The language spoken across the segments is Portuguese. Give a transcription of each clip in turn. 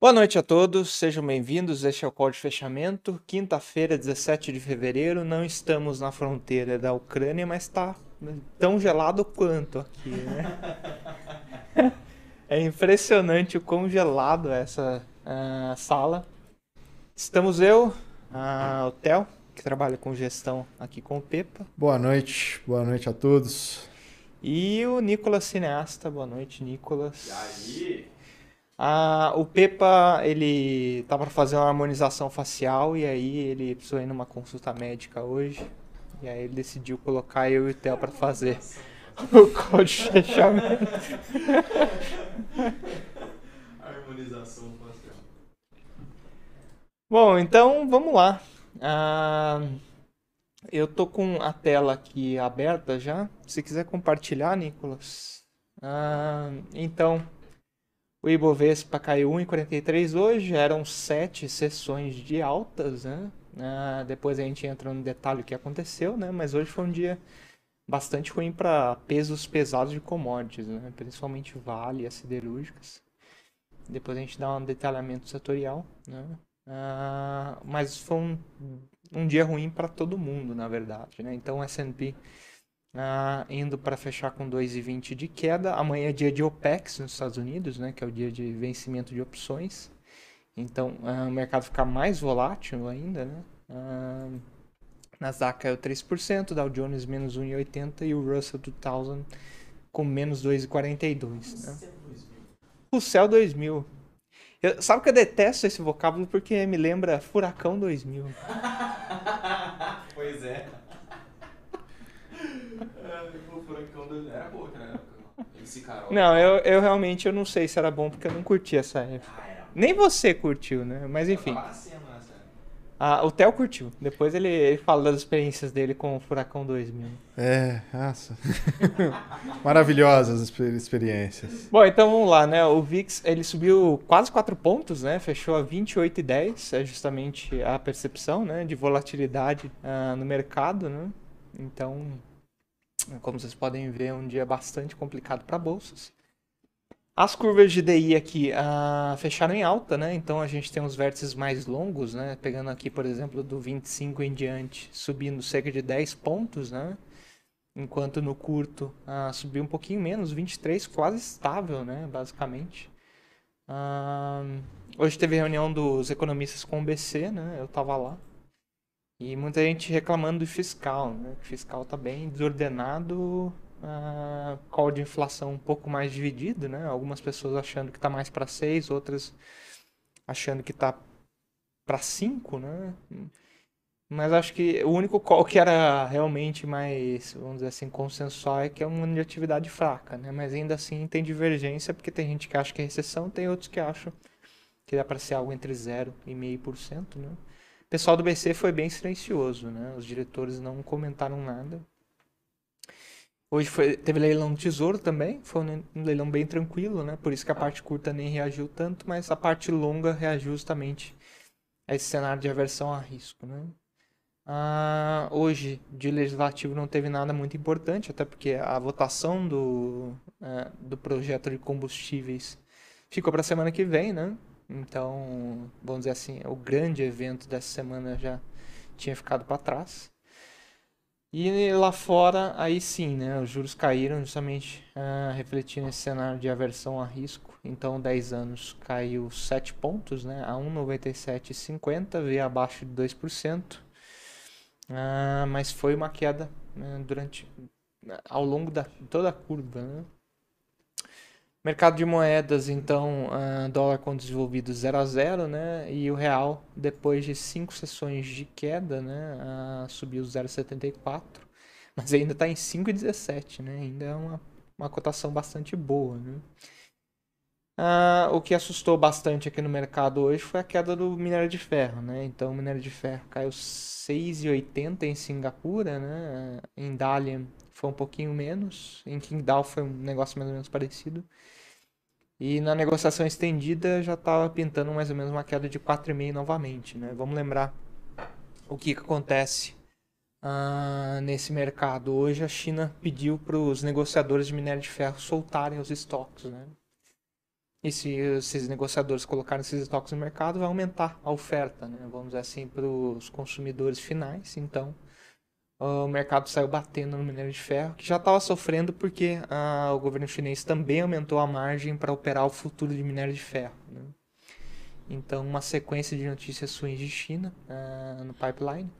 Boa noite a todos, sejam bem-vindos. Este é o call de fechamento. Quinta-feira, 17 de fevereiro. Não estamos na fronteira da Ucrânia, mas está tão gelado quanto aqui, né? é impressionante o quão gelado é essa uh, sala. Estamos eu, uh, o Theo, que trabalha com gestão aqui com o Pepa. Boa noite, boa noite a todos. E o Nicolas Cineasta. Boa noite, Nicolas. E aí? Ah, o Pepa, ele tá para fazer uma harmonização facial e aí ele precisou ir numa consulta médica hoje. E aí ele decidiu colocar eu e o Theo para fazer o código de fechamento. Harmonização facial. Bom, então vamos lá. Ah, eu tô com a tela aqui aberta já. Se quiser compartilhar, Nicolas. Ah, então, o Ibovespa caiu 1,43 hoje, eram sete sessões de altas, né? Ah, depois a gente entra no detalhe que aconteceu, né? Mas hoje foi um dia bastante ruim para pesos pesados de commodities, né? Principalmente Vale as siderúrgicas. Depois a gente dá um detalhamento setorial, né? Ah, mas foi um, um dia ruim para todo mundo, na verdade, né? Então o S&P ah, indo para fechar com 2,20 de queda. Amanhã é dia de OPEX nos Estados Unidos, né, que é o dia de vencimento de opções. Então ah, o mercado fica mais volátil ainda. Né? Ah, Nasdaq caiu 3%, Dow Jones menos 1,80% e o Russell 2000 com menos 2,42%. Né? O Céu 2000. Eu, sabe que eu detesto esse vocábulo porque me lembra Furacão 2000. pois é. o era boa aquela época. MC Carol. Não, eu, eu realmente eu não sei se era bom porque eu não curti essa época. Ah, era. Nem você curtiu, né? Mas enfim. Ah, o Theo curtiu. Depois ele, ele fala das experiências dele com o Furacão 2000. É, nossa. Maravilhosas exper- experiências. Bom, então vamos lá, né? O VIX, ele subiu quase 4 pontos, né? Fechou a 28,10. É justamente a percepção, né? De volatilidade ah, no mercado, né? Então, como vocês podem ver, é um dia bastante complicado para bolsas. As curvas de DI aqui ah, fecharam em alta, né? Então a gente tem os vértices mais longos, né? Pegando aqui, por exemplo, do 25 em diante, subindo cerca de 10 pontos, né? Enquanto no curto ah, subiu um pouquinho menos, 23, quase estável, né? Basicamente. Ah, hoje teve reunião dos economistas com o BC, né? Eu tava lá. E muita gente reclamando do fiscal, né? O fiscal tá bem desordenado, a call de inflação um pouco mais dividido, né? Algumas pessoas achando que tá mais para 6, outras achando que tá para 5, né? Mas acho que o único call que era realmente mais, vamos dizer assim, consensual é que é uma de atividade fraca, né? Mas ainda assim tem divergência, porque tem gente que acha que é recessão, tem outros que acham que dá para ser algo entre 0 e 0,5%, né? O pessoal do BC foi bem silencioso, né? Os diretores não comentaram nada. Hoje foi, teve leilão do Tesouro também, foi um leilão bem tranquilo, né? Por isso que a parte curta nem reagiu tanto, mas a parte longa reagiu justamente a esse cenário de aversão a risco, né? Ah, hoje, de legislativo, não teve nada muito importante, até porque a votação do, eh, do projeto de combustíveis ficou para a semana que vem, né? Então, vamos dizer assim, o grande evento dessa semana já tinha ficado para trás. E lá fora, aí sim, né? Os juros caíram justamente ah, refletindo esse cenário de aversão a risco. Então, 10 anos caiu 7 pontos, né? A 1,9750, veio abaixo de 2%. Ah, mas foi uma queda né, durante ao longo da toda a curva, né? Mercado de moedas, então, ah, dólar com desenvolvido 0 a 0, né? E o real, depois de cinco sessões de queda, né? ah, subiu 0,74, mas ainda está em 5,17, né? Ainda é uma, uma cotação bastante boa, né? Ah, o que assustou bastante aqui no mercado hoje foi a queda do minério de ferro, né? Então, o minério de ferro caiu 6,80 em Singapura, né? Em Dalian foi um pouquinho menos, em Qingdao foi um negócio mais ou menos parecido. E na negociação estendida já estava pintando mais ou menos uma queda de 4,5 novamente, né? Vamos lembrar o que, que acontece ah, nesse mercado. Hoje a China pediu para os negociadores de minério de ferro soltarem os estoques, né? E se esses negociadores colocarem esses estoques no mercado, vai aumentar a oferta, né? vamos dizer assim, para os consumidores finais. Então, o mercado saiu batendo no minério de ferro, que já estava sofrendo porque ah, o governo chinês também aumentou a margem para operar o futuro de minério de ferro. Né? Então, uma sequência de notícias ruins de China ah, no pipeline.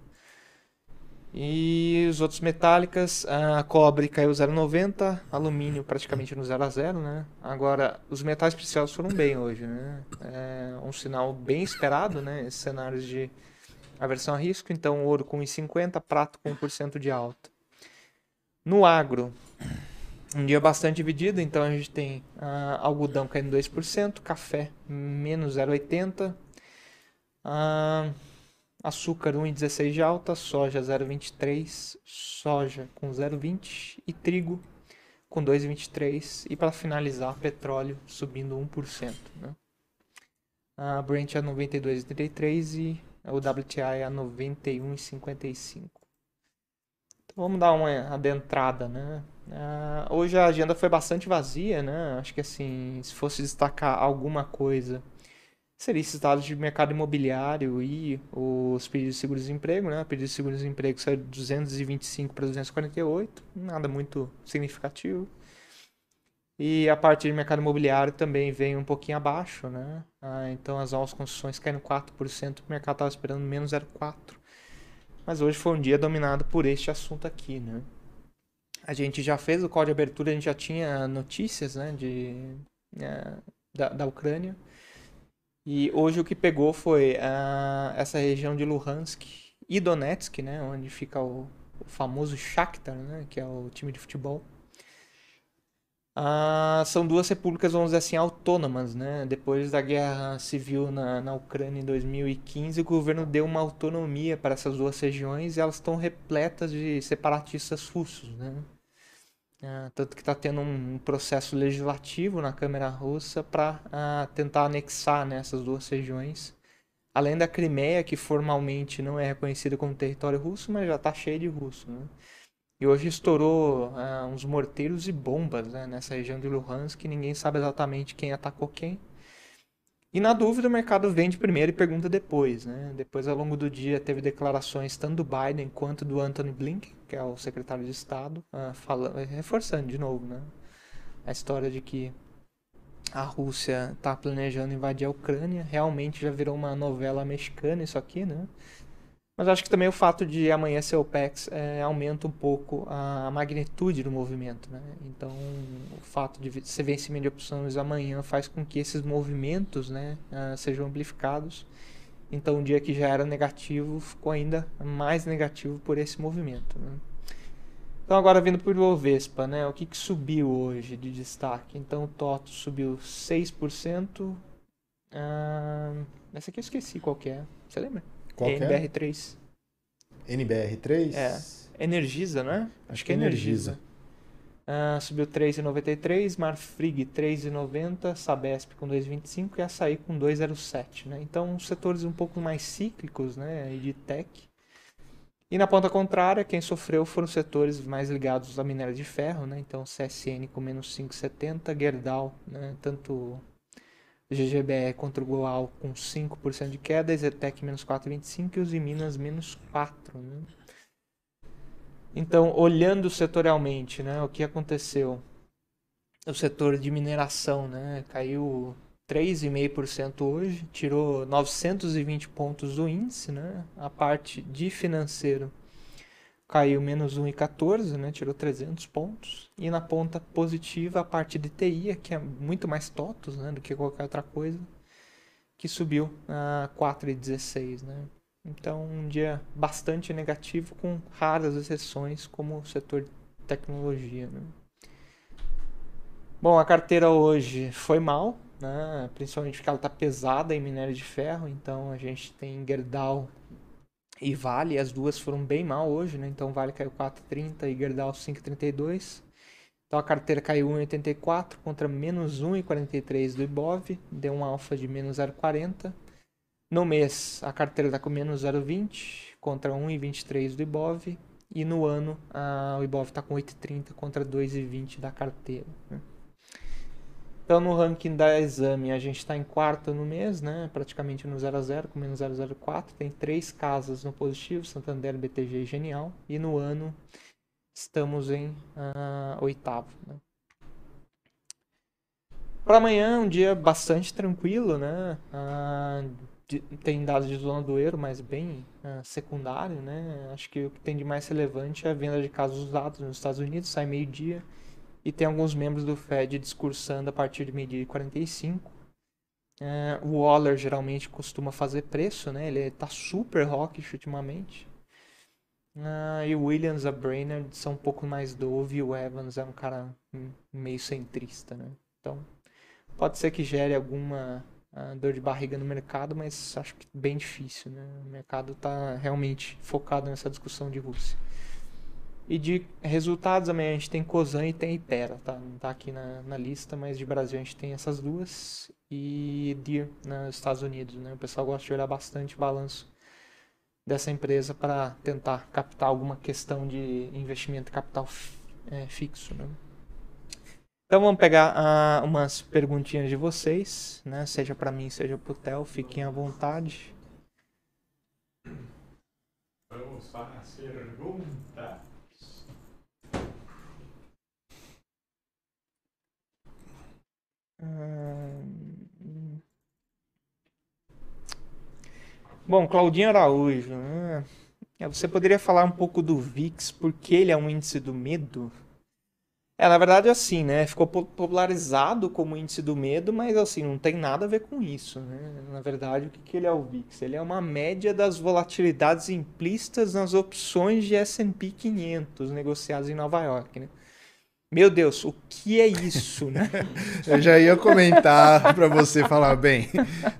E os outros metálicas, a cobre caiu 0,90, alumínio praticamente no 0 a 0, né? Agora, os metais preciosos foram bem hoje, né? É um sinal bem esperado, né? Esses cenários de aversão a risco, então ouro com 1,50, prato com 1% de alta. No agro, um dia bastante dividido, então a gente tem uh, algodão caindo 2%, café menos 0,80%, uh, açúcar 1,16 de alta, soja 0,23, soja com 0,20 e trigo com 2,23 e para finalizar petróleo subindo 1%. Né? A Brent a 92,33 e o WTI a 91,55. Então vamos dar uma adentrada, né? Uh, hoje a agenda foi bastante vazia, né? Acho que assim, se fosse destacar alguma coisa, seria esses dados de mercado imobiliário e os pedidos de seguro-desemprego, né? O pedido de seguro-desemprego saiu de 225 para 248, nada muito significativo. E a parte de mercado imobiliário também vem um pouquinho abaixo, né? Ah, então as novas construções caíram 4%, o mercado estava esperando menos 0,4%. Mas hoje foi um dia dominado por este assunto aqui, né? A gente já fez o código de abertura, a gente já tinha notícias, né, de, é, da, da Ucrânia. E hoje o que pegou foi uh, essa região de Luhansk e Donetsk, né, onde fica o, o famoso Shakhtar, né, que é o time de futebol. Ah, são duas repúblicas, vamos dizer assim, autônomas, né? Depois da guerra civil na, na Ucrânia em 2015, o governo deu uma autonomia para essas duas regiões e elas estão repletas de separatistas russos, né? Ah, tanto que está tendo um processo legislativo na Câmara Russa para ah, tentar anexar né, essas duas regiões. Além da Crimeia, que formalmente não é reconhecida como território russo, mas já está cheio de russo, né? E hoje estourou uh, uns morteiros e bombas né, nessa região de Luhansk, que ninguém sabe exatamente quem atacou quem. E na dúvida o mercado vende primeiro e pergunta depois. Né? Depois, ao longo do dia, teve declarações tanto do Biden quanto do Anthony Blinken, que é o secretário de Estado, uh, falando, reforçando de novo né? a história de que a Rússia está planejando invadir a Ucrânia. Realmente já virou uma novela mexicana isso aqui, né? Mas acho que também o fato de amanhã ser o é, aumenta um pouco a, magnitude do movimento. Né? Então, o fato de ser vencimento de opções amanhã faz com que esses movimentos né, uh, sejam amplificados. Então, um dia que já era negativo ficou ainda mais negativo por esse movimento. Né? Então, agora vindo para o Ibovespa, né? o que, que subiu hoje de destaque? Então, o TOTO subiu 6%. Uh, essa aqui eu esqueci qual que é. Você lembra? Qual NBR3. É? NBR3? É. Energisa, não é? Acho, Acho que é Energisa. Uh, subiu 3,93, Marfrig 3,90, Sabesp com 2,25 e Açaí com 2,07. Né? Então, setores um pouco mais cíclicos né? de tech. E na ponta contrária, quem sofreu foram setores mais ligados à minério de ferro. Né? Então, CSN com menos 5,70, Gerdau, né? tanto GGBE contra o Goal com 5% de queda, Zetec menos 4,25% e os Minas menos 4%. Né? Então, olhando setorialmente, né, o que aconteceu? O setor de mineração né, caiu 3,5% hoje, tirou 920 pontos do índice. Né? A parte de financeiro caiu menos 1,14, né? tirou 300 pontos. E na ponta positiva, a parte de TI, que é muito mais TOTOS né? do que qualquer outra coisa, que subiu a 4,16. Né? Então, um dia bastante negativo, com raras exceções, como o setor de tecnologia. Né? Bom, a carteira hoje foi mal, né? principalmente porque ela está pesada em minério de ferro. Então, a gente tem Gerdau e Vale, as duas foram bem mal hoje, né? Então Vale caiu 4,30 e Gerdau 5,32. Então a carteira caiu 1,84 contra menos 1,43 do Ibov, deu um alfa de menos 0,40. No mês a carteira está com menos 0,20 contra 1,23 do Ibov. E no ano a, o Ibov está com 8,30 contra 2,20 da carteira. Né? Então, no ranking da Exame, a gente está em quarto no mês, né? praticamente no 0 a 0 com menos 004. Tem três casas no positivo, Santander, BTG e Genial. E no ano, estamos em uh, oitavo. Né? Para amanhã, um dia bastante tranquilo, né? Uh, de, tem dados de zona do euro, mas bem uh, secundário, né? Acho que o que tem de mais relevante é a venda de casos usados nos Estados Unidos, sai meio-dia. E tem alguns membros do Fed discursando a partir de meio-dia e 45. Uh, o Waller geralmente costuma fazer preço, né? Ele tá super hawkish ultimamente. Uh, e o Williams, a Brainerd são um pouco mais dove e o Evans é um cara meio centrista, né? Então, pode ser que gere alguma dor de barriga no mercado, mas acho que bem difícil, né? O mercado está realmente focado nessa discussão de Rússia. E de resultados amanhã a gente tem Cosan e tem Ipera, tá? Não está aqui na, na, lista, mas de Brasil a gente tem essas duas. E Deer nos Estados Unidos, né? O pessoal gosta de olhar bastante o balanço dessa empresa para tentar captar alguma questão de investimento capital é, fixo, né? Então vamos pegar uh, umas perguntinhas de vocês, né? Seja para mim, seja para o Theo, fiquem à vontade. Vamos para as perguntas. Hum... Bom, Claudinho Araújo, né? você poderia falar um pouco do VIX, porque ele é um índice do medo? É, na verdade, assim, né? Ficou popularizado como índice do medo, mas assim, não tem nada a ver com isso, né? Na verdade, o que, que ele é o VIX? Ele é uma média das volatilidades implícitas nas opções de S&P 500 negociadas em Nova York, né? Meu Deus, o que é isso, né? Eu já ia comentar para você falar bem.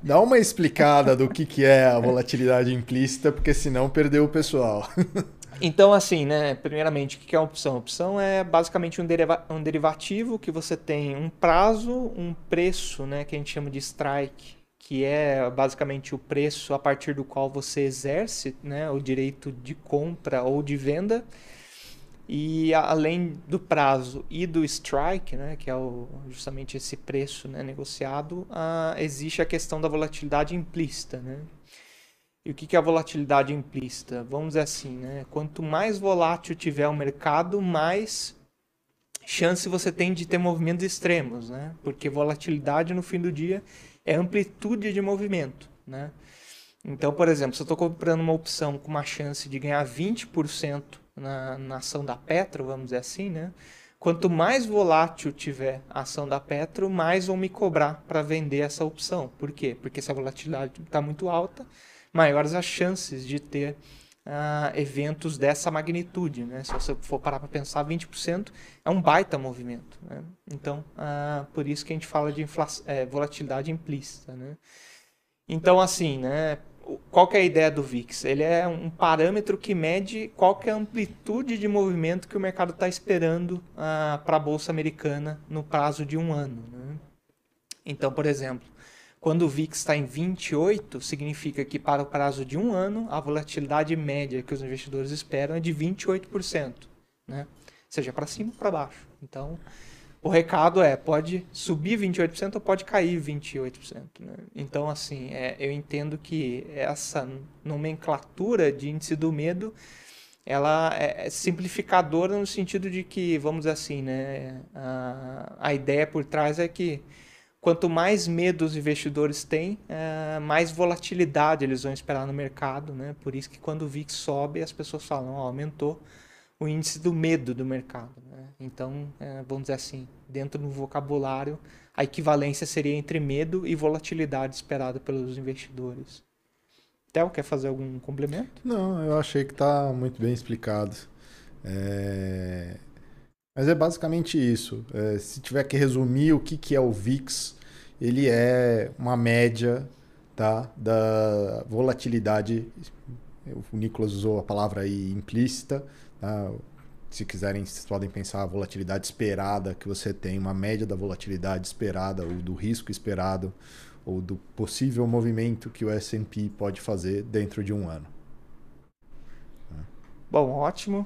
Dá uma explicada do que, que é a volatilidade implícita, porque senão perdeu o pessoal. Então, assim, né? Primeiramente, o que é a opção? A opção é basicamente um, deriva um derivativo que você tem um prazo, um preço, né? Que a gente chama de strike, que é basicamente o preço a partir do qual você exerce né, o direito de compra ou de venda. E além do prazo e do strike, né, que é o, justamente esse preço né, negociado, uh, existe a questão da volatilidade implícita. Né? E o que é a volatilidade implícita? Vamos dizer assim, né? Quanto mais volátil tiver o mercado, mais chance você tem de ter movimentos extremos, né? Porque volatilidade no fim do dia é amplitude de movimento, né? Então, por exemplo, se eu estou comprando uma opção com uma chance de ganhar 20% na, na ação da Petro, vamos dizer assim, né? Quanto mais volátil tiver a ação da Petro, mais vão me cobrar para vender essa opção. Por quê? Porque se a volatilidade está muito alta, maiores as chances de ter uh, eventos dessa magnitude. Né? Se você for parar para pensar, 20% é um baita movimento. Né? Então, uh, por isso que a gente fala de é, volatilidade implícita. Né? Então, assim, né? qual é a ideia do VIX? Ele é um parâmetro que mede qual é a amplitude de movimento que o mercado está esperando uh, para a Bolsa Americana no prazo de um ano. Né? Então, por exemplo, quando o VIX está em 28, significa que para o prazo de um ano, a volatilidade média que os investidores esperam é de 28%, né? seja para cima ou para baixo. Então, o recado é, pode subir 28% ou pode cair 28%. Né? Então, assim, é, eu entendo que essa nomenclatura de índice do medo, ela é simplificadora no sentido de que, vamos dizer assim, né, a, a ideia por trás é que quanto mais medo os investidores têm, é, mais volatilidade eles vão esperar no mercado, né? Por isso que quando o VIX sobe, as pessoas falam, oh, aumentou o índice do medo do mercado. Né? Então, é, vamos dizer assim, dentro do vocabulário, a equivalência seria entre medo e volatilidade esperada pelos investidores. Theo, quer fazer algum complemento? Não, eu achei que está muito bem explicado. É... Mas é basicamente isso. É, se tiver que resumir o que, que é o VIX, ele é uma média tá, da volatilidade. O Nicolas usou a palavra aí implícita. Tá? Se quiserem, vocês podem pensar a volatilidade esperada que você tem, uma média da volatilidade esperada, ou do risco esperado, ou do possível movimento que o SP pode fazer dentro de um ano. Bom, ótimo.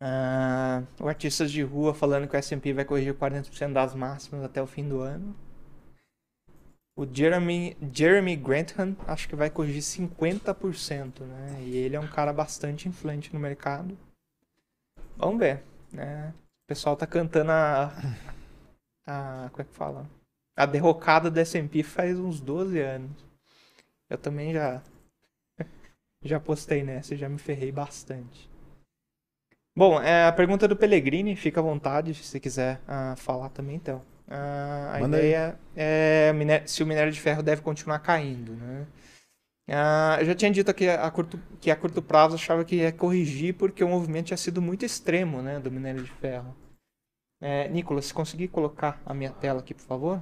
Uh, o Artistas de Rua falando que o S&P vai corrigir 40% das máximas até o fim do ano. O Jeremy, Jeremy Grantham acho que vai corrigir 50%, né? E ele é um cara bastante influente no mercado. Vamos ver, né? O pessoal tá cantando a... a como é que fala? A derrocada do S&P faz uns 12 anos. Eu também já... já postei nessa, já me ferrei bastante. Bom, é, a pergunta do Pellegrini, fica à vontade se você quiser uh, falar também, então. Uh, a Manda ideia aí. é se o minério de ferro deve continuar caindo, né? Uh, eu já tinha dito que a, curto, que a curto prazo achava que ia corrigir porque o movimento tinha sido muito extremo né, do minério de ferro. É, Nicolas, se conseguir colocar a minha tela aqui, por favor.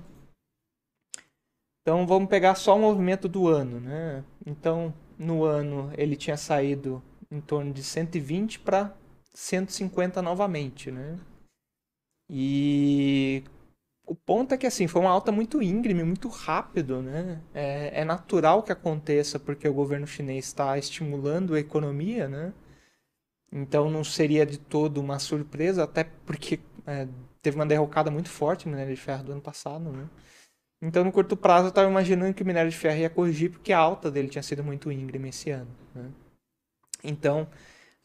Então vamos pegar só o movimento do ano. Né? Então, no ano ele tinha saído em torno de 120 para 150 novamente, né? E o ponto é que assim foi uma alta muito íngreme, muito rápido, né? É, é natural que aconteça porque o governo chinês está estimulando a economia, né? Então não seria de todo uma surpresa, até porque é, teve uma derrocada muito forte no minério de ferro do ano passado, né? Então no curto prazo eu estava imaginando que o minério de ferro ia corrigir porque a alta dele tinha sido muito íngreme esse ano, né? Então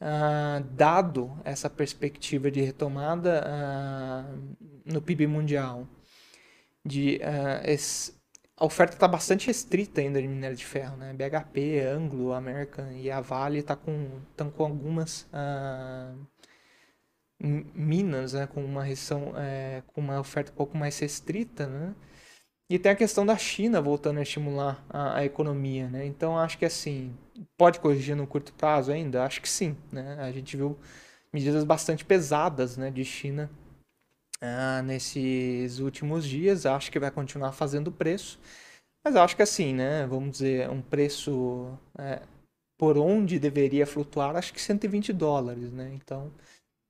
Uh, dado essa perspectiva de retomada uh, no PIB mundial, de, esse, a oferta está bastante restrita ainda de minério de ferro, né? BHP, Anglo, American e a Vale estão tá com, com algumas minas, né? Com uma região, é, com uma oferta um pouco mais restrita, né? E tem a questão da China voltando a estimular a, a, economia, né? Então acho que assim, pode corrigir no curto prazo ainda? Acho que sim, né? A gente viu medidas bastante pesadas, né, de China ah, nesses últimos dias. Acho que vai continuar fazendo preço, mas acho que assim, né? Vamos dizer, um preço é, por onde deveria flutuar, acho que 120 dólares, né? Então,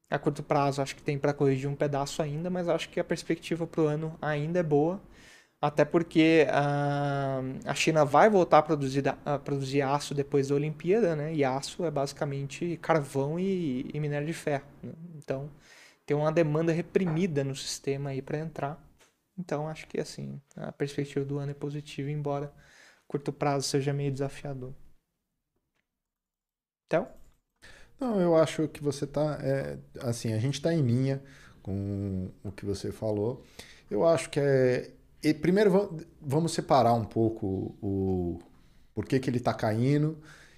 a curto prazo acho que tem para corrigir um pedaço ainda, mas acho que a perspectiva para o ano ainda é boa. Até porque a, a China vai voltar a produzir, a produzir aço depois da Olimpíada, né? E aço é basicamente carvão e, e minério de ferro. Né? Então tem uma demanda reprimida no sistema aí para entrar. Então acho que assim a perspectiva do ano é positiva, embora curto prazo seja meio desafiador. Então? Não, eu acho que você tá. É, assim, a gente está em linha com o que você falou. Eu acho que é e primeiro vamos separar um pouco o por que, que ele está caindo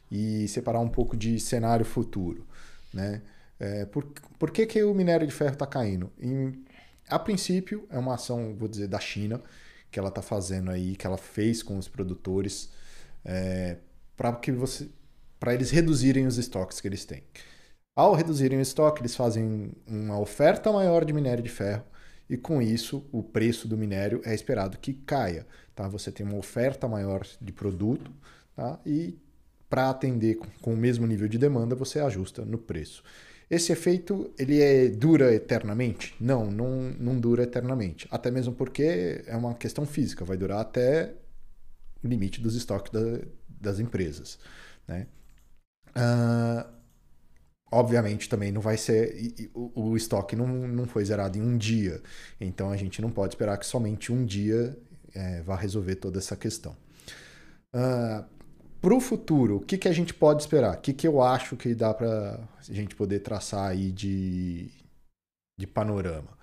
e separar um pouco de cenário futuro. Né? É, por, por que, que o minério de ferro está caindo? Em, a princípio, é uma ação, vou dizer, da China, que ela está fazendo aí, que ela fez com os produtores, é, para que você para eles reduzirem os estoques que eles têm. Ao reduzirem o estoque, eles fazem uma oferta maior de minério de ferro e com isso o preço do minério é esperado que caia. Tá? Você tem uma oferta maior de produto tá? e para atender com o mesmo nível de demanda você ajusta no preço. Esse efeito ele é, dura eternamente? Não, não, não dura eternamente. Até mesmo porque é uma questão física, vai durar até o limite dos estoques da, das empresas. Né? Uh, obviamente também não vai ser. O, estoque não, não foi zerado em um dia. Então a gente não pode esperar que somente um dia é, vá resolver toda essa questão. Uh, ah, para o futuro, o que, que a gente pode esperar? O que, que eu acho que dá para a gente poder traçar aí de, de panorama?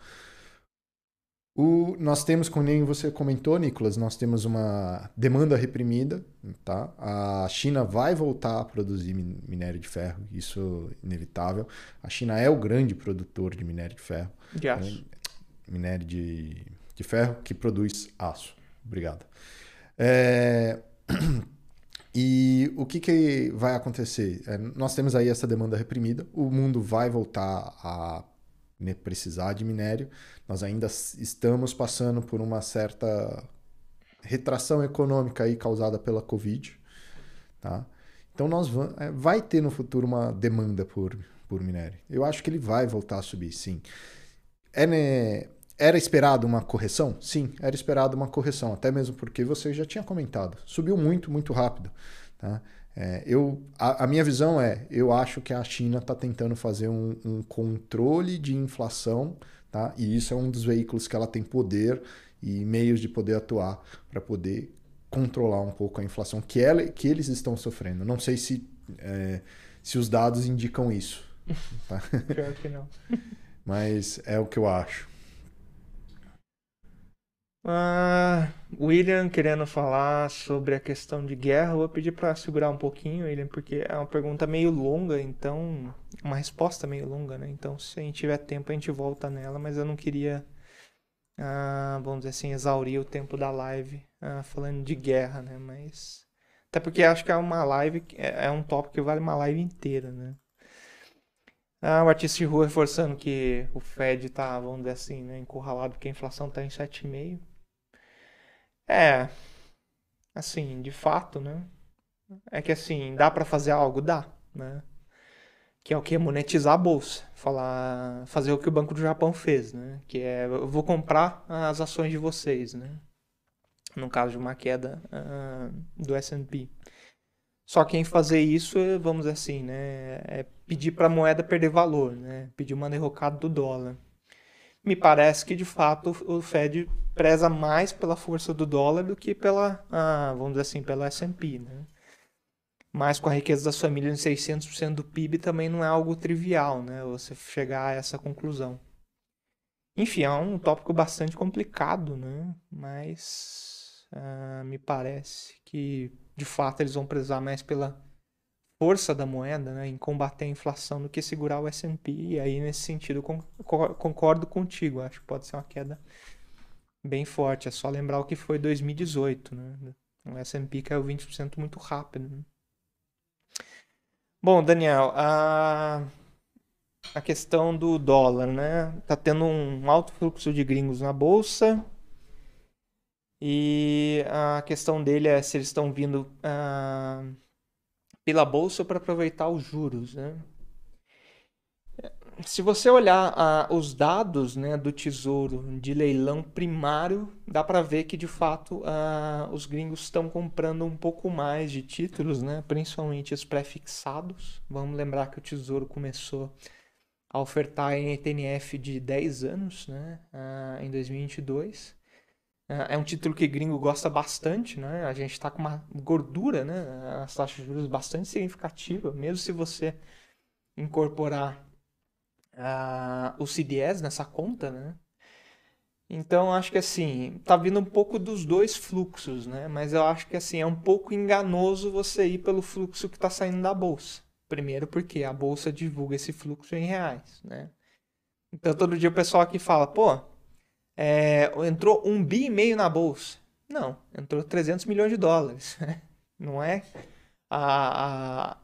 O, nós temos, como nem você comentou, Nicolas, nós temos uma demanda reprimida. Tá? A China vai voltar a produzir minério de ferro, isso é inevitável. A China é o grande produtor de minério de ferro. De aço. Né? Minério de, de ferro que produz aço. Obrigado. É... E o que, que vai acontecer? É, nós temos aí essa demanda reprimida, o mundo vai voltar a precisar de minério. Nós ainda estamos passando por uma certa retração econômica aí causada pela Covid. Tá? Então nós vamos, é, vai ter no futuro uma demanda por, por minério. Eu acho que ele vai voltar a subir, sim. É, né, era esperado uma correção? Sim, era esperado uma correção, até mesmo porque você já tinha comentado. Subiu muito, muito rápido. Tá? É, eu, a, a, minha visão é, eu acho que a China está tentando fazer um, um, controle de inflação, tá? E isso é um dos veículos que ela tem poder e meios de poder atuar para poder controlar um pouco a inflação que, ela, que eles estão sofrendo. Não sei se, é, se os dados indicam isso. Tá? Pior que não. Mas é o que eu acho. Ah, William querendo falar sobre a questão de guerra, eu vou pedir para segurar um pouquinho, William, porque é uma pergunta meio longa, então uma resposta meio longa, né? Então, se a gente tiver tempo, a gente volta nela, mas eu não queria, ah, vamos dizer assim, exaurir o tempo da live ah, falando de guerra, né? Mas até porque acho que é uma live, é, é um tópico que vale uma live inteira, né? Ah, o artista de rua reforçando que o Fed tá, vamos dizer assim, né, encurralado porque a inflação tá em 7,5. É, assim, de fato, né? É que assim, dá para fazer algo? Dá, né? Que é o que? Monetizar a bolsa. Falar, fazer o que o Banco do Japão fez, né? Que é, eu vou comprar as ações de vocês, né? No caso de uma queda uh, do S&P. Só que em fazer isso, vamos assim, né? É pedir para a moeda perder valor, né? Pedir uma derrocada do dólar me parece que de fato o Fed preza mais pela força do dólar do que pela, ah, vamos dizer assim, pela S&P, né? Mas com a riqueza das famílias em 600% do PIB também não é algo trivial, né? Você chegar a essa conclusão. Enfim, é um tópico bastante complicado, né? Mas ah, me parece que de fato eles vão prezar mais pela força da moeda né, em combater a inflação do que segurar o S&P. E aí, nesse sentido, concordo contigo. Acho que pode ser uma queda bem forte. É só lembrar o que foi 2018. Né? O S&P caiu 20% muito rápido. Né? Bom, Daniel, a, a questão do dólar, né? Tá tendo um alto fluxo de gringos na bolsa. E a questão dele é se eles estão vindo... Uh, pela bolsa para aproveitar os juros. Né? Se você olhar uh, os dados né, do Tesouro de leilão primário, dá para ver que de fato uh, os gringos estão comprando um pouco mais de títulos, né, principalmente os pré-fixados. Vamos lembrar que o Tesouro começou a ofertar ETF de 10 anos né, uh, em 2022. É, é um título que gringo gosta bastante, né? A gente está com uma gordura, né? As taxas de juros bastante significativa, mesmo se você incorporar uh, o CDS nessa conta, né? Então acho que assim, tá vindo um pouco dos dois fluxos, né? Mas eu acho que assim, é um pouco enganoso você ir pelo fluxo que está saindo da bolsa. Primeiro porque a bolsa divulga esse fluxo em reais, né? Então todo dia o pessoal aqui fala, pô, é, entrou um bi e meio na bolsa. Não, entrou 300 milhões de dólares. Não é a, a,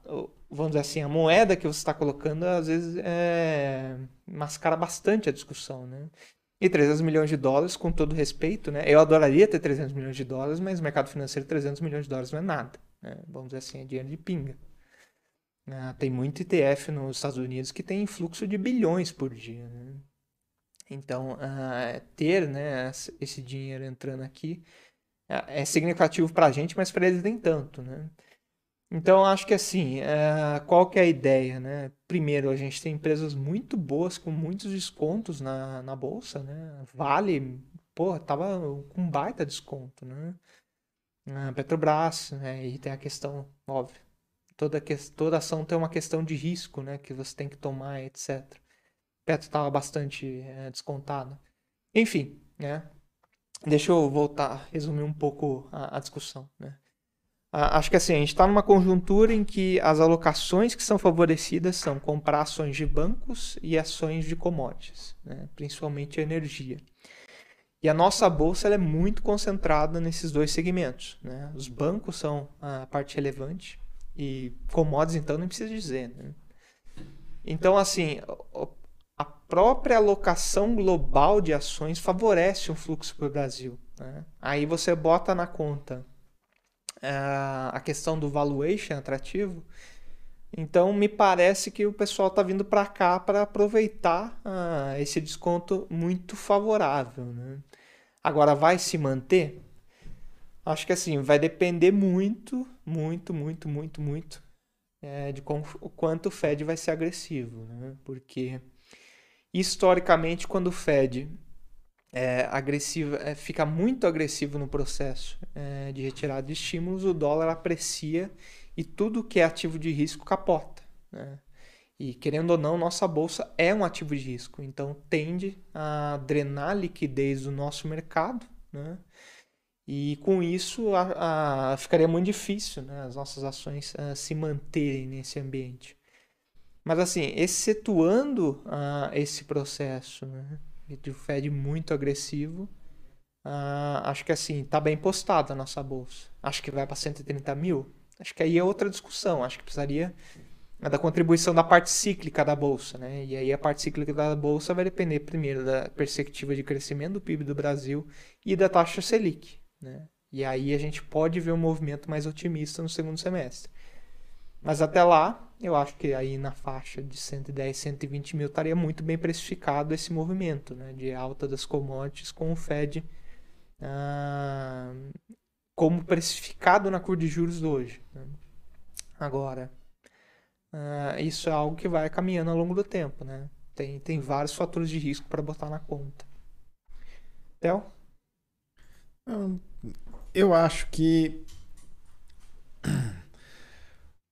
vamos dizer assim, a moeda que você está colocando às vezes é, mascara bastante a discussão, né? E 300 milhões de dólares, com todo respeito, né? Eu adoraria ter 300 milhões de dólares, mas no mercado financeiro 300 milhões de dólares não é nada. Né? Vamos dizer assim, é dinheiro de pinga. Ah, tem muito ETF nos Estados Unidos que tem fluxo de bilhões por dia. Né? Então, uh, ter né, esse dinheiro entrando aqui é, é significativo para a gente, mas para eles nem tanto, né? Então, acho que assim, uh, qual que é a ideia, né? Primeiro, a gente tem empresas muito boas com muitos descontos na, na bolsa, né? Vale, pô, tava com baita desconto, né? Uh, Petrobras, né? E tem a questão, óbvio, toda, que, toda ação tem uma questão de risco, né? Que você tem que tomar, etc. Petro estava bastante é, descontado. Enfim, né? Deixa eu voltar, resumir um pouco a, a discussão, né? acho que assim, a gente está numa conjuntura em que as alocações que são favorecidas são comprar ações de bancos e ações de commodities, né? principalmente energia. E a nossa bolsa é muito concentrada nesses dois segmentos. Né? Os bancos são a parte relevante e commodities, então, nem precisa dizer. Né? Então, assim, a própria alocação global de ações favorece um fluxo para o Brasil. Né? Aí você bota na conta uh, a questão do valuation atrativo. Então me parece que o pessoal está vindo para cá para aproveitar uh, esse desconto muito favorável. Né? Agora vai se manter? Acho que assim, vai depender muito, muito, muito, muito, muito é, de o quanto o Fed vai ser agressivo, né? Porque historicamente, quando o Fed é, agressivo, é, fica muito agressivo no processo é, de retirada de estímulos, o dólar aprecia e tudo que é ativo de risco capota. Né? E querendo ou não, nossa bolsa é um ativo de risco, então tende a drenar liquidez do nosso mercado, né? E com isso a, a, ficaria muito difícil né, as nossas ações a, se manterem nesse ambiente. Mas assim, excetuando esse processo né, de Fed muito agressivo, acho que assim, está bem postada a nossa bolsa. Acho que vai para 130 mil. Acho que aí é outra discussão. Acho que precisaria é da contribuição da parte cíclica da bolsa, né? E aí a parte cíclica da bolsa vai depender primeiro da perspectiva de crescimento do PIB do Brasil e da taxa Selic, né? E aí a gente pode ver um movimento mais otimista no segundo semestre. Mas até lá, eu acho que aí na faixa de 110, 120 mil estaria muito bem precificado esse movimento, né? De alta das commodities com o Fed ah, como precificado na curva de juros hoje. Né? Agora, Uh, isso é algo que vai caminhando ao longo do tempo, né? Tem, tem vários fatores de risco para botar na conta. Theo? Eu acho que,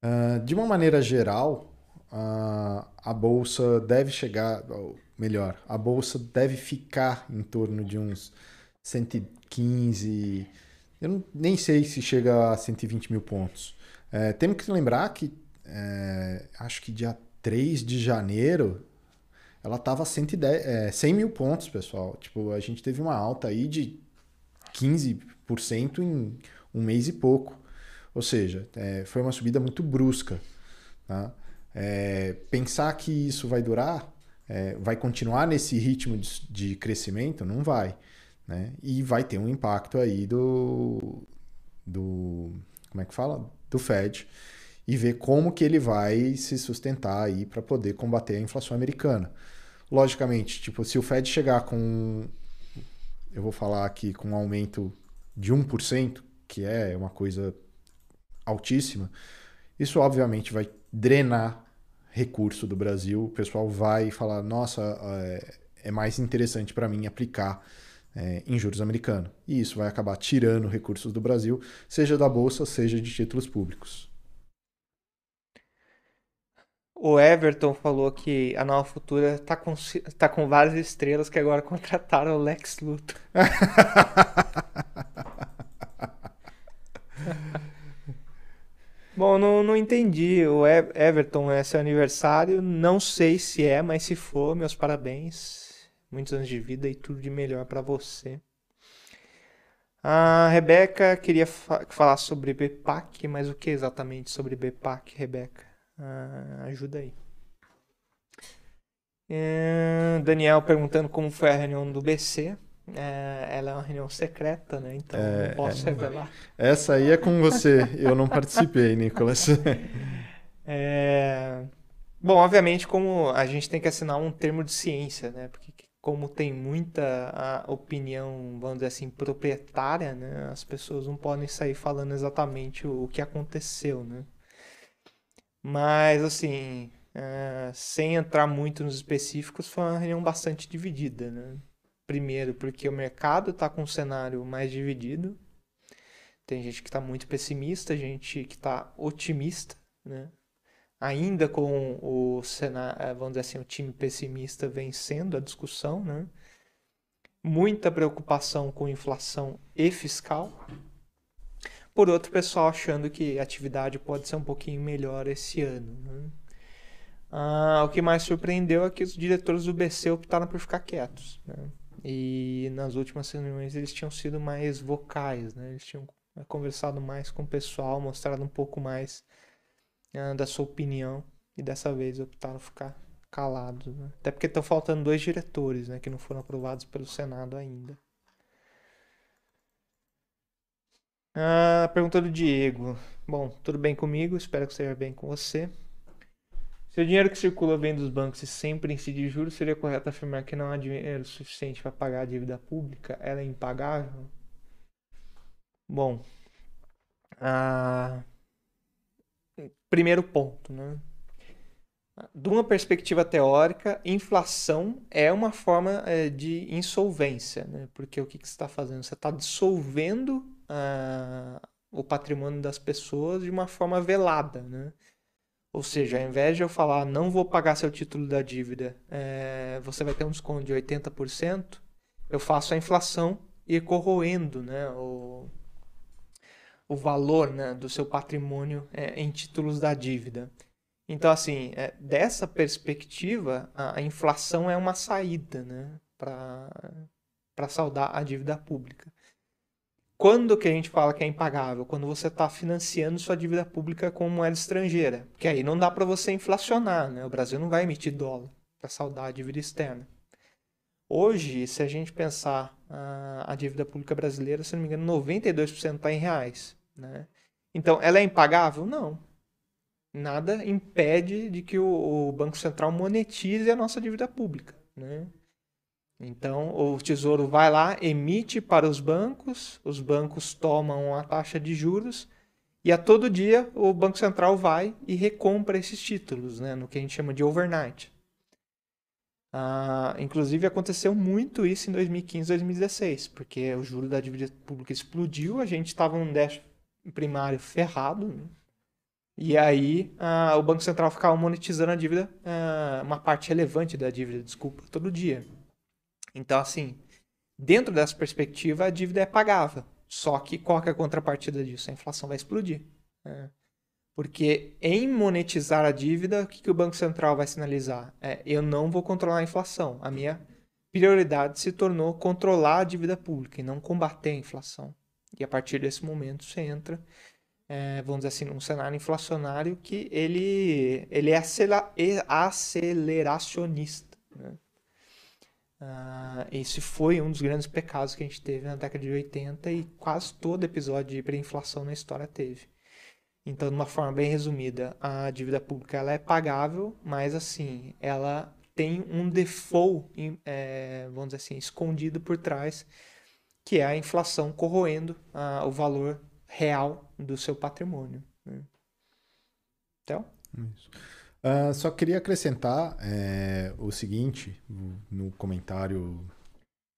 uh, de uma maneira geral, uh, a bolsa deve chegar, ou melhor, a bolsa deve ficar em torno de uns 115, eu não, nem sei se chega a 120 mil pontos. É, temos que lembrar que é, acho que dia 3 de janeiro, ela estava 110, é, 100 mil pontos, pessoal. Tipo, a gente teve uma alta aí de 15% em um mês e pouco. Ou seja, é, foi uma subida muito brusca. Tá? É, pensar que isso vai durar, é, vai continuar nesse ritmo de, de crescimento, não vai. Né? E vai ter um impacto aí do, do. Como é que fala? Do Fed e ver como que ele vai se sustentar aí para poder combater a inflação americana. Logicamente, tipo, se o Fed chegar com eu vou falar aqui com um aumento de 1%, que é uma coisa altíssima, isso obviamente vai drenar recurso do Brasil. O pessoal vai falar: nossa, é, é mais interessante para mim aplicar é, em juros americanos. E isso vai acabar tirando recursos do Brasil, seja da bolsa, seja de títulos públicos. O Everton falou que a Nova Futura tá com, tá com várias estrelas que agora contrataram o Lex Luthor. Bom, não, não entendi. O Everton é seu aniversário. Não sei se é, mas se for, meus parabéns. Muitos anos de vida e tudo de melhor para você. A Rebeca queria fa falar sobre BPAC, mas o que exatamente sobre BPAC, Rebeca? Ah, ajuda aí. É, Daniel perguntando como foi a reunião do BC. É, ela é uma reunião secreta, né? Então é, não posso é, revelar. Essa aí é com você. Eu não participei, Nicolas. É, bom, obviamente, como a gente tem que assinar um termo de ciência, né? Porque como tem muita opinião, vamos dizer assim, proprietária, né? As pessoas não podem sair falando exatamente o, o que aconteceu, né? Mas, assim, é, sem entrar muito nos específicos, foi uma reunião bastante dividida, né? Primeiro, porque o mercado está com um cenário mais dividido. Tem gente que está muito pessimista, gente que está otimista, né? Ainda com o cenário, é, vamos dizer assim, o time pessimista vencendo a discussão, né? Muita preocupação com inflação e fiscal, por outro pessoal achando que a atividade pode ser um pouquinho melhor esse ano. Né? Ah, o que mais surpreendeu é que os diretores do BC optaram por ficar quietos. Né? E nas últimas reuniões eles tinham sido mais vocais, né? eles tinham conversado mais com o pessoal, mostrado um pouco mais ah, da sua opinião. E dessa vez optaram ficar calados. Né? Até porque estão faltando dois diretores né, que não foram aprovados pelo Senado ainda. Ah, pergunta do Diego. Bom, tudo bem comigo? Espero que esteja bem com você. Se o dinheiro que circula vem dos bancos e sempre incide juros, seria correto afirmar que não há dinheiro suficiente para pagar a dívida pública? Ela é impagável? Bom, ah, primeiro ponto, né? De uma perspectiva teórica, inflação é uma forma é, de insolvência, né? Porque o que, você está fazendo? Você está dissolvendo ah, o patrimônio das pessoas de uma forma velada, né? Ou seja, ao invés de eu falar não vou pagar seu título da dívida, é, você vai ter um desconto de 80%, eu faço a inflação e corroendo né, o, o valor né, do seu patrimônio é, em títulos da dívida. Então, assim, é, dessa perspectiva, a, a, inflação é uma saída né, para saldar a dívida pública. Quando que a gente fala que é impagável? Quando você está financiando sua dívida pública com moeda estrangeira. Porque aí não dá para você inflacionar, né? O Brasil não vai emitir dólar para saldar a dívida externa. Hoje, se a gente pensar a, a dívida pública brasileira, se não me engano, 92% está em reais. Né? Então, ela é impagável? Não. Nada impede de que o, o Banco Central monetize a nossa dívida pública. Né? Então, o Tesouro vai lá, emite para os bancos, os bancos tomam a taxa de juros e a todo dia o Banco Central vai e recompra esses títulos, né, no que a gente chama de overnight. Ah, inclusive aconteceu muito isso em 2015 2016, porque o juro da dívida pública explodiu, a gente estava num déficit primário ferrado, né? e aí ah, o Banco Central ficava monetizando a dívida, ah, uma parte relevante da dívida, desculpa, todo dia. Então, assim, dentro dessa perspectiva, a dívida é pagável. Só que qual é a contrapartida disso? A inflação vai explodir. Né? Porque em monetizar a dívida, o que, que o Banco Central vai sinalizar? É, eu não vou controlar a inflação. A minha prioridade se tornou controlar a dívida pública e não combater a inflação. E a partir desse momento você entra, é, vamos dizer assim, num cenário inflacionário que ele, ele é aceleracionista. Né? Uh, esse foi um dos grandes pecados que a gente teve na década de 80 e quase todo episódio de hiperinflação na história teve. Então, de uma forma bem resumida, a dívida pública ela é pagável, mas assim, ela tem um default, é, vamos dizer assim, escondido por trás, que é a inflação corroendo o valor real do seu patrimônio. Né? Então? Isso. Uh, só queria acrescentar é, o seguinte, no comentário,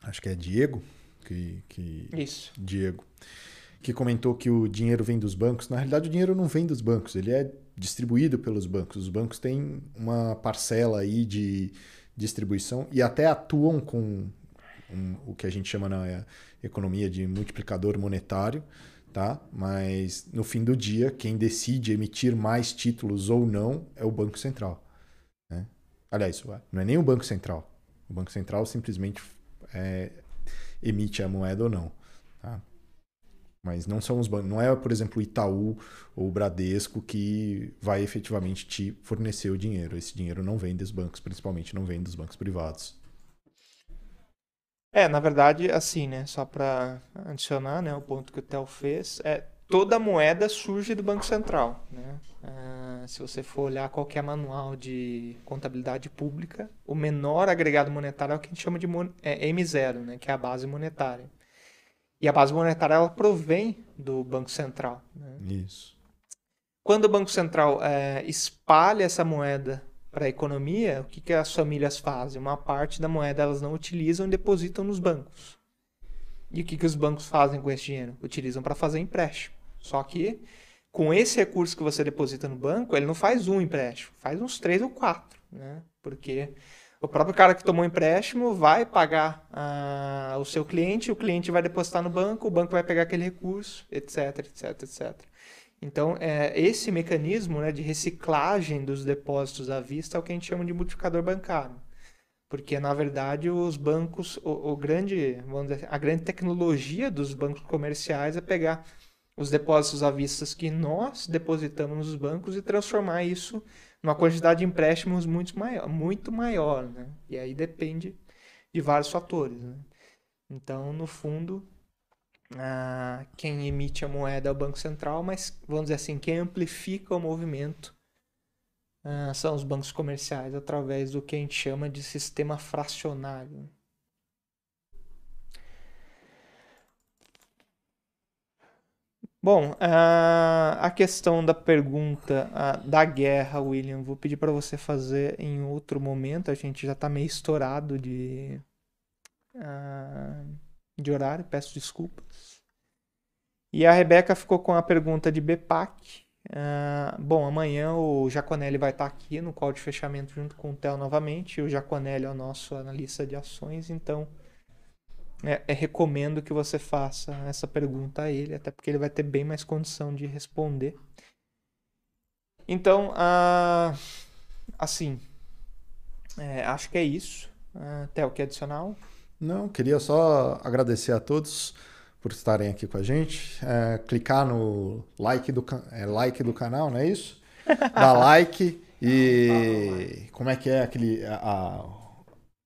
acho que é Diego, que, que Isso. Diego, que comentou que o dinheiro vem dos bancos. Na realidade, o dinheiro não vem dos bancos, ele é distribuído pelos bancos. Os bancos têm uma parcela aí de distribuição e até atuam com um, o que a gente chama na economia de multiplicador monetário, tá? Mas no fim do dia, quem decide emitir mais títulos ou não é o Banco Central. Né? Aliás, não é nem o Banco Central. O Banco Central simplesmente é, emite a moeda ou não. Tá? Mas não são os bancos. Não é, por exemplo, o Itaú ou o Bradesco que vai efetivamente te fornecer o dinheiro. Esse dinheiro não vem dos bancos, principalmente não vem dos bancos privados. É, na verdade, assim, né? Só para adicionar, né, o ponto que o Theo fez, é toda moeda surge do Banco Central, né? Uh, se você for olhar qualquer manual de contabilidade pública, o menor agregado monetário é o que a gente chama de é M0, né? Que é a base monetária. E a base monetária ela provém do Banco Central. Né? Isso. Quando o Banco Central é, espalha essa moeda para a economia, o que, que as famílias fazem? Uma parte da moeda elas não utilizam e depositam nos bancos. E o que, que os bancos fazem com esse dinheiro? Utilizam para fazer empréstimo. Só que com esse recurso que você deposita no banco, ele não faz um empréstimo, faz uns três ou quatro, né? Porque o próprio cara que tomou empréstimo vai pagar ah, o seu cliente, o cliente vai depositar no banco, o banco vai pegar aquele recurso, etc, etc, etc. Então, é, esse mecanismo né, de reciclagem dos depósitos à vista é o que a gente chama de multiplicador bancário. Porque, na verdade, os bancos, o, o grande, dizer, a grande tecnologia dos bancos comerciais é pegar os depósitos à vista que nós depositamos nos bancos e transformar isso uma quantidade de empréstimos muito maior, muito maior né? E aí depende de vários fatores, né? Então, no fundo, ah, quem emite a moeda é o Banco Central, mas vamos dizer assim, quem amplifica o movimento ah, são os bancos comerciais através do que a gente chama de sistema fracionário. Bom, a, a questão da pergunta da guerra, William, vou pedir para você fazer em outro momento. A gente já está meio estourado de, de horário, peço desculpas. E a Rebeca ficou com a pergunta de BPAC. Uh, bom, amanhã o Jaconelli vai estar aqui no call de fechamento junto com o Theo novamente. O Jaconelli é o nosso analista de ações, então é, é, recomendo que você faça essa pergunta a ele, até porque ele vai ter bem mais condição de responder. Então, uh, assim, é, acho que é isso. Uh, Theo, que adicional? Não, queria só agradecer a todos por estarem aqui com a gente. É, clicar no like do, é, like do canal, não é isso? Dar like e. Como é que é aquele. A, a,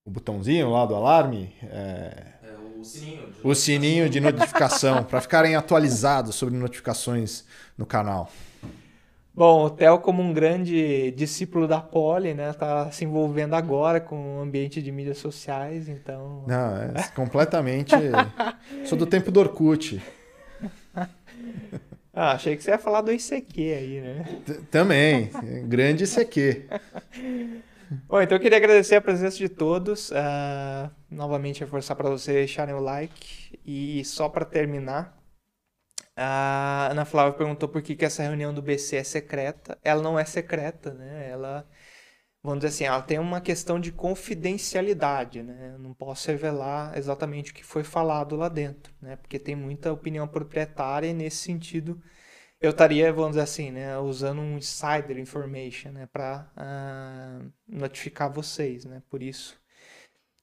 o botãozinho lá do alarme? É, o sininho. De o sininho de notificação, para ficarem atualizados sobre notificações no canal. Bom, o Theo, como um grande discípulo da Poli, né, tá se envolvendo agora com o ambiente de mídias sociais, então. Não, é completamente. Sou do tempo do Orkut. Ah, achei que você ia falar do ICQ aí, né? Também, grande ICQ. Bom, então eu queria agradecer a presença de todos. Uh, novamente reforçar para vocês deixarem o like. E só para terminar, a Ana Flávia perguntou por que, que essa reunião do BC é secreta. Ela não é secreta, né? Ela, vamos dizer assim, ela tem uma questão de confidencialidade, né? Eu não posso revelar exatamente o que foi falado lá dentro, né? Porque tem muita opinião proprietária e nesse sentido eu estaria, vamos dizer assim, né, usando um insider information, né, para uh, ah, notificar vocês, né, por isso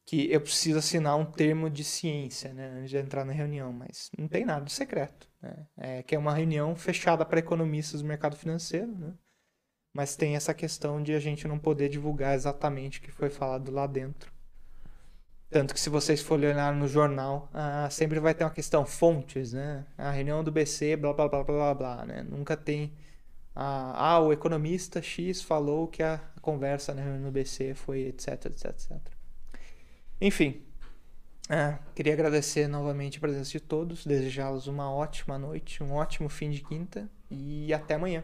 que eu preciso assinar um termo de ciência, né, antes de entrar na reunião, mas não tem nada de secreto, né, é que é uma reunião fechada para economistas do mercado financeiro, né, mas tem essa questão de a gente não poder divulgar exatamente o que foi falado lá dentro tanto que se vocês forem olhar no jornal, ah, sempre vai ter uma questão fontes, né? A reunião do BC, blá blá blá blá blá, né? Nunca tem ah, ah, o economista X falou que a conversa na reunião do BC foi etc, etc, etc. Enfim, ah, queria agradecer novamente a presença de todos, desejá-los uma ótima noite, um ótimo fim de quinta e até amanhã.